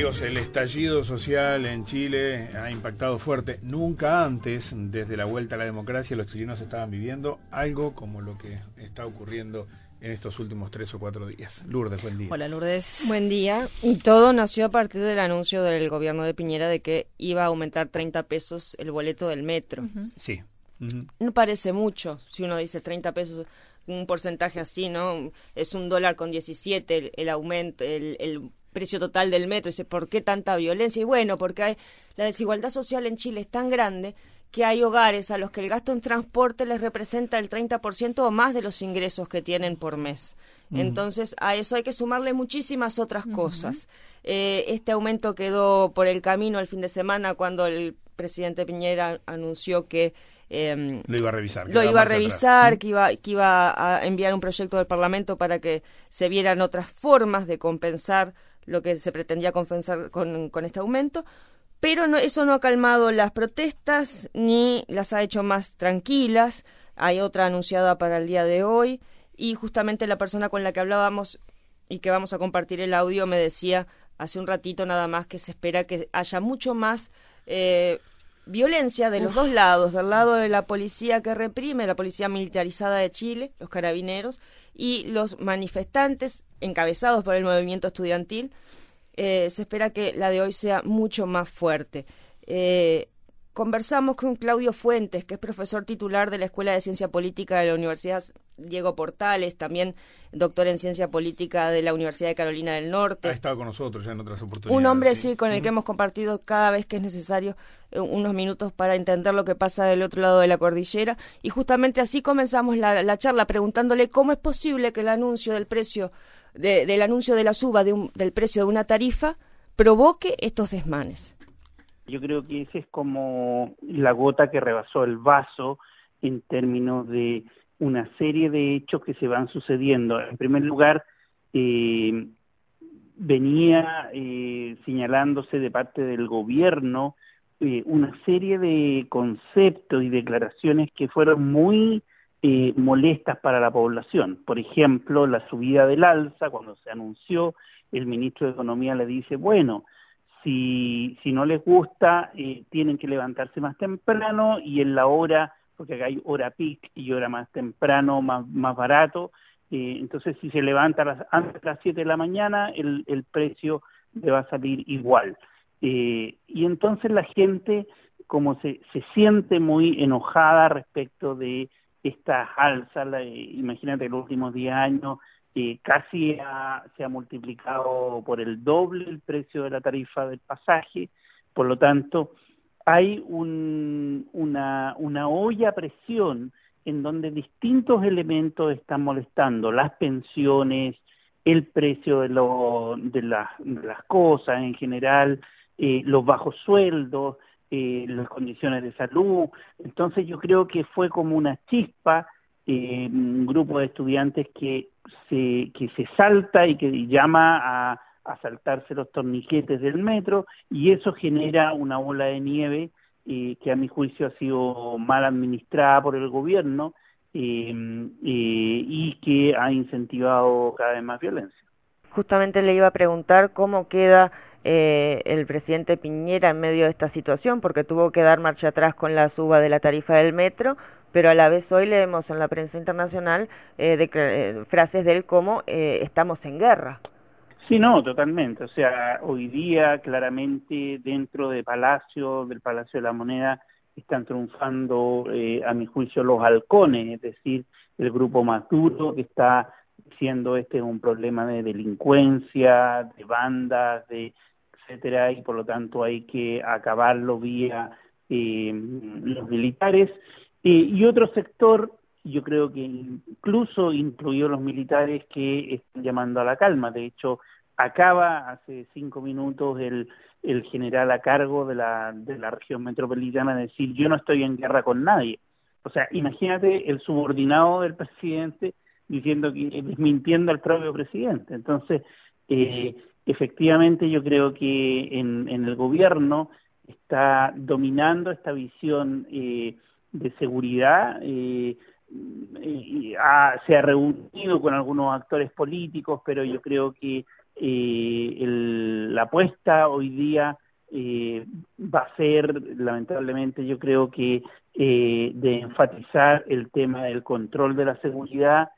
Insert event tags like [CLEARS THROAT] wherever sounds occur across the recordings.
Amigos, el estallido social en Chile ha impactado fuerte. Nunca antes, desde la vuelta a la democracia, los chilenos estaban viviendo algo como lo que está ocurriendo en estos últimos tres o cuatro días. Lourdes, buen día. Hola, Lourdes. Buen día. Y todo nació a partir del anuncio del gobierno de Piñera de que iba a aumentar 30 pesos el boleto del metro. Sí. No parece mucho si uno dice 30 pesos un porcentaje así, ¿no? Es un dólar con 17 el, aumento, el, el precio total del metro. Dice, ¿por qué tanta violencia? Y bueno, porque hay, la desigualdad social en Chile es tan grande que hay hogares a los que el gasto en transporte les representa el 30% o más de los ingresos que tienen por mes. Entonces, a eso hay que sumarle muchísimas otras cosas. Eh, este aumento quedó por el camino el fin de semana cuando el presidente Piñera anunció que eh, lo iba a revisar. Lo iba a revisar, que iba, que iba a enviar un proyecto del Parlamento para que se vieran otras formas de compensar lo que se pretendía compensar con, este aumento, pero no, eso no ha calmado las protestas ni las ha hecho más tranquilas. Hay otra anunciada para el día de hoy y justamente la persona con la que hablábamos y que vamos a compartir el audio me decía hace un ratito nada más que se espera que haya mucho más eh, violencia de los dos lados, del lado de la policía que reprime, la policía militarizada de Chile, los carabineros, y los manifestantes encabezados por el movimiento estudiantil. Eh, se espera que la de hoy sea mucho más fuerte. Eh, Conversamos con Claudio Fuentes, que es profesor titular de la Escuela de Ciencia Política de la Universidad Diego Portales, también doctor en Ciencia Política de la Universidad de Carolina del Norte. Ha estado con nosotros ya en otras oportunidades. Un hombre, sí, con el que hemos compartido cada vez que es necesario eh, unos minutos para entender lo que pasa del otro lado de la cordillera. Y justamente así comenzamos la, charla preguntándole cómo es posible que el anuncio del precio, del anuncio de la suba del precio de una tarifa provoque estos desmanes. Yo creo que ese es como la gota que rebasó el vaso en términos de una serie de hechos que se van sucediendo. En primer lugar, eh, venía eh, señalándose de parte del gobierno eh, una serie de conceptos y declaraciones que fueron muy molestas para la población. Por ejemplo, la subida del alza, cuando se anunció, el ministro de Economía le dice, bueno, si, si no les gusta, eh, tienen que levantarse más temprano y en la hora, porque acá hay hora peak y hora más temprano, más, más barato, eh, entonces si se levanta antes de las 7 de la mañana, el, el precio le va a salir igual. Eh, y entonces la gente como se, se siente muy enojada respecto de estas alzas, imagínate los últimos 10 años casi se ha multiplicado por el doble el precio de la tarifa del pasaje, por lo tanto hay una, una olla a presión en donde distintos elementos están molestando, las pensiones, el precio de, lo, de, las cosas en general, eh, los bajos sueldos, eh, las condiciones de salud. Entonces yo creo que fue como una chispa eh, un grupo de estudiantes que se, que se salta y que llama a, saltarse los torniquetes del metro y eso genera una ola de nieve eh, que a mi juicio ha sido mal administrada por el gobierno eh, y que ha incentivado cada vez más violencia. Justamente le iba a preguntar cómo queda el presidente Piñera en medio de esta situación, porque tuvo que dar marcha atrás con la suba de la tarifa del metro, pero a la vez hoy leemos en la prensa internacional eh, eh frases de él como eh, estamos en guerra. Sí, no, totalmente. O sea, hoy día claramente dentro de Palacio, del Palacio de la Moneda, están triunfando, eh, a mi juicio, los halcones, es decir, el grupo más duro que está diciendo este es un problema de delincuencia, de bandas, de etcétera, y por lo tanto hay que acabarlo vía los militares y otro sector, yo creo que incluso incluyó los militares que están llamando a la calma. De hecho, acaba hace cinco minutos el, general a cargo de la, de la región metropolitana de decir yo no estoy en guerra con nadie. O sea, imagínate el subordinado del presidente diciendo que desmintiendo al propio presidente. Entonces, eh, efectivamente yo creo que en, en el gobierno está dominando esta visión eh, de seguridad eh, se ha reunido con algunos actores políticos, pero yo creo que la apuesta hoy día va a ser, lamentablemente, yo creo que de enfatizar el tema del control de la seguridad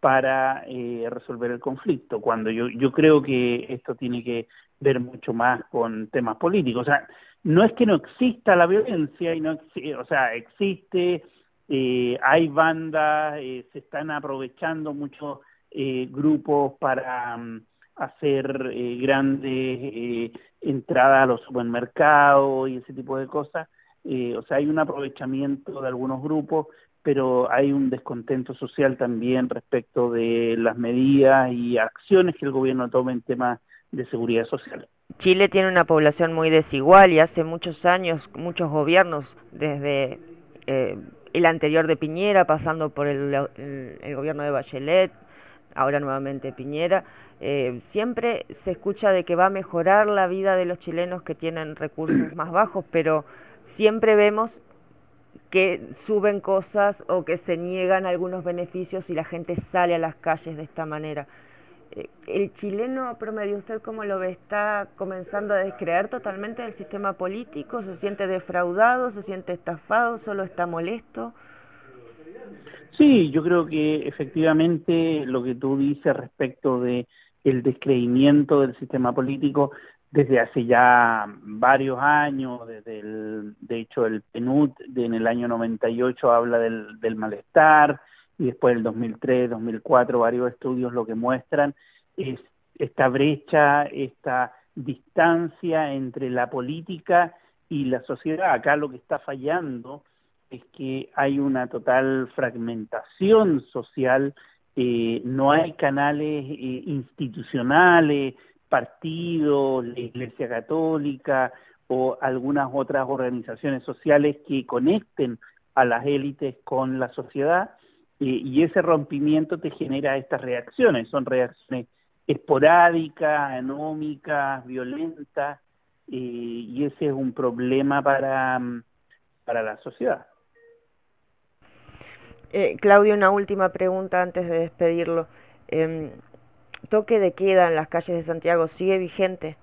para resolver el conflicto, cuando yo, yo creo que esto tiene que ver mucho más con temas políticos. O sea, no es que no exista la violencia, y no o sea, existe, eh, hay bandas, eh, se están aprovechando muchos eh, grupos para mm, hacer grandes entradas a los supermercados y ese tipo de cosas. o sea, hay un aprovechamiento de algunos grupos, pero hay un descontento social también respecto de las medidas y acciones que el gobierno toma en temas de seguridad social. Chile tiene una población muy desigual y hace muchos años muchos gobiernos, desde eh, el anterior de Piñera, pasando por el, gobierno de Bachelet, ahora nuevamente Piñera, eh, siempre se escucha de que va a mejorar la vida de los chilenos que tienen recursos [CLEARS THROAT] más bajos, pero siempre vemos que suben cosas o que se niegan algunos beneficios y la gente sale a las calles de esta manera. El chileno promedio, ¿usted cómo lo ve? ¿Está comenzando a descreer totalmente del sistema político? ¿Se siente defraudado? ¿Se siente estafado? ¿Solo está molesto? Sí, yo creo que efectivamente lo que tú dices respecto de el descreimiento del sistema político desde hace ya varios años, desde el, de hecho el PNUD en el año 98 habla del, del malestar, y después el 2003, 2004, varios estudios lo que muestran es esta brecha, esta distancia entre la política y la sociedad. Acá lo que está fallando es que hay una total fragmentación social, eh, no hay canales eh, institucionales, partidos, la Iglesia Católica o algunas otras organizaciones sociales que conecten a las élites con la sociedad y ese rompimiento te genera estas reacciones, son reacciones esporádicas, anómicas, violentas, y ese es un problema para, para la sociedad. Eh, Claudio, una última pregunta antes de despedirlo. Eh, ¿Toque de queda en las calles de Santiago sigue vigente?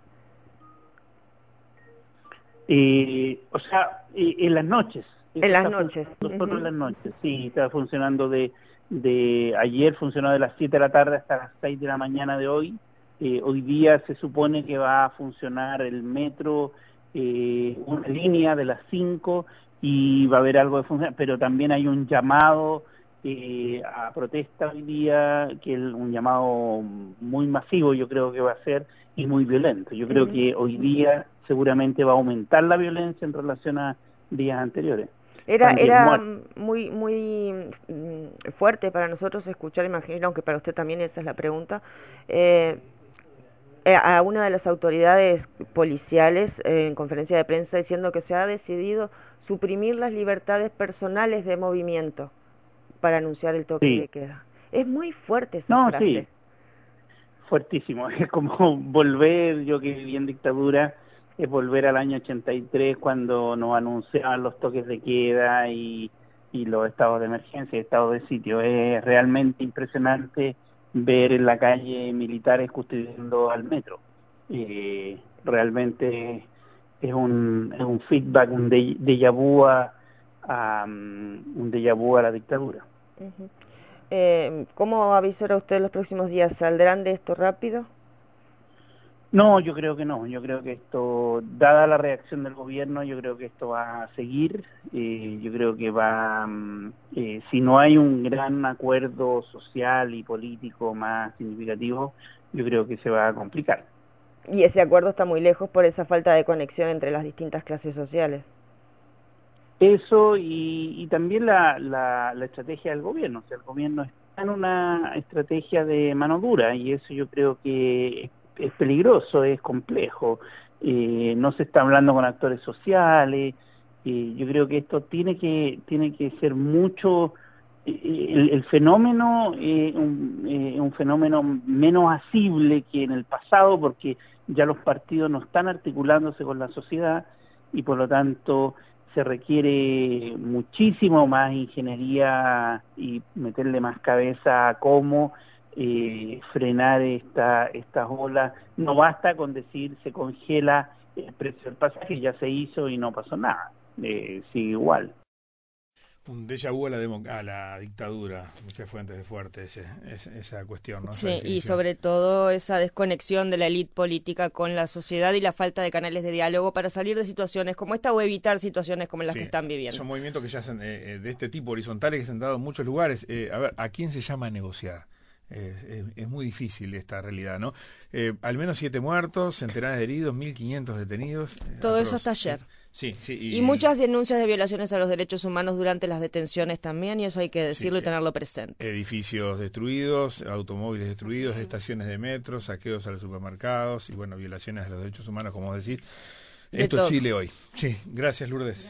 Eh, o sea, eh, en las noches, en las noches. Solo en las noches, sí, está funcionando de, de ayer, funcionó de las 7 de la tarde hasta las 6 de la mañana de hoy. Eh, hoy día se supone que va a funcionar el metro, eh, una línea de las 5 y va a haber algo de función, pero también hay un llamado eh, a protesta hoy día, que es un llamado muy masivo yo creo que va a ser y muy violento. Yo creo que hoy día seguramente va a aumentar la violencia en relación a días anteriores. Era, era muy, muy mm, fuerte para nosotros escuchar, imagino, aunque para usted también esa es la pregunta, eh, eh, a una de las autoridades policiales en conferencia de prensa diciendo que se ha decidido suprimir las libertades personales de movimiento para anunciar el toque de queda. Es muy fuerte esa no, Sí. Fuertísimo, [LAUGHS] es como volver, yo que viví en dictadura, es volver al año 83 cuando nos anunciaban los toques de queda y, los estados de emergencia y estados de sitio. Es realmente impresionante ver en la calle militares custodiando al metro. Eh, realmente es un, es un feedback, un déjà vu a, um, un déjà vu la dictadura. eh, ¿Cómo avisará usted los próximos días? ¿Saldrán de esto rápido? No, yo creo que no. Yo creo que esto, dada la reacción del gobierno, yo creo que esto va a seguir. Eh, yo creo que va, mm, eh, si no hay un gran acuerdo social y político más significativo, yo creo que se va a complicar. Y ese acuerdo está muy lejos por esa falta de conexión entre las distintas clases sociales. Eso y, y también la, la, la estrategia del gobierno. O sea, el gobierno está en una estrategia de mano dura y eso yo creo que es peligroso, es complejo, eh, no se está hablando con actores sociales, eh, yo creo que esto tiene que, tiene que ser mucho, eh, el, fenómeno es un, un, fenómeno menos asible que en el pasado porque ya los partidos no están articulándose con la sociedad y por lo tanto se requiere muchísimo más ingeniería y meterle más cabeza a cómo eh, frenar esta, estas olas. No basta con decir se congela el precio del pasaje, ya se hizo y no pasó nada, eh, sigue igual un déjà vu a la, a la dictadura, fue Fuentes de Fuerte, ese, esa cuestión. ¿no? Sí, y sobre todo esa desconexión de la élite política con la sociedad y la falta de canales de diálogo para salir de situaciones como esta o evitar situaciones como las que están viviendo. Son movimientos que ya son, eh, de este tipo, horizontales, que se han dado en muchos lugares. a ver, ¿a quién se llama a negociar? Es, muy difícil esta realidad, ¿no? Eh, al menos siete muertos, centenares de heridos, 1.500 detenidos. Eh, Todo eso hasta ayer. Sí, sí. Y, muchas denuncias de violaciones a los derechos humanos durante las detenciones también, y eso hay que decirlo y tenerlo presente. Edificios destruidos, automóviles destruidos, estaciones de metro, saqueos a los supermercados y, bueno, violaciones a los derechos humanos, como decís. Esto es Chile hoy. Sí, gracias Lourdes.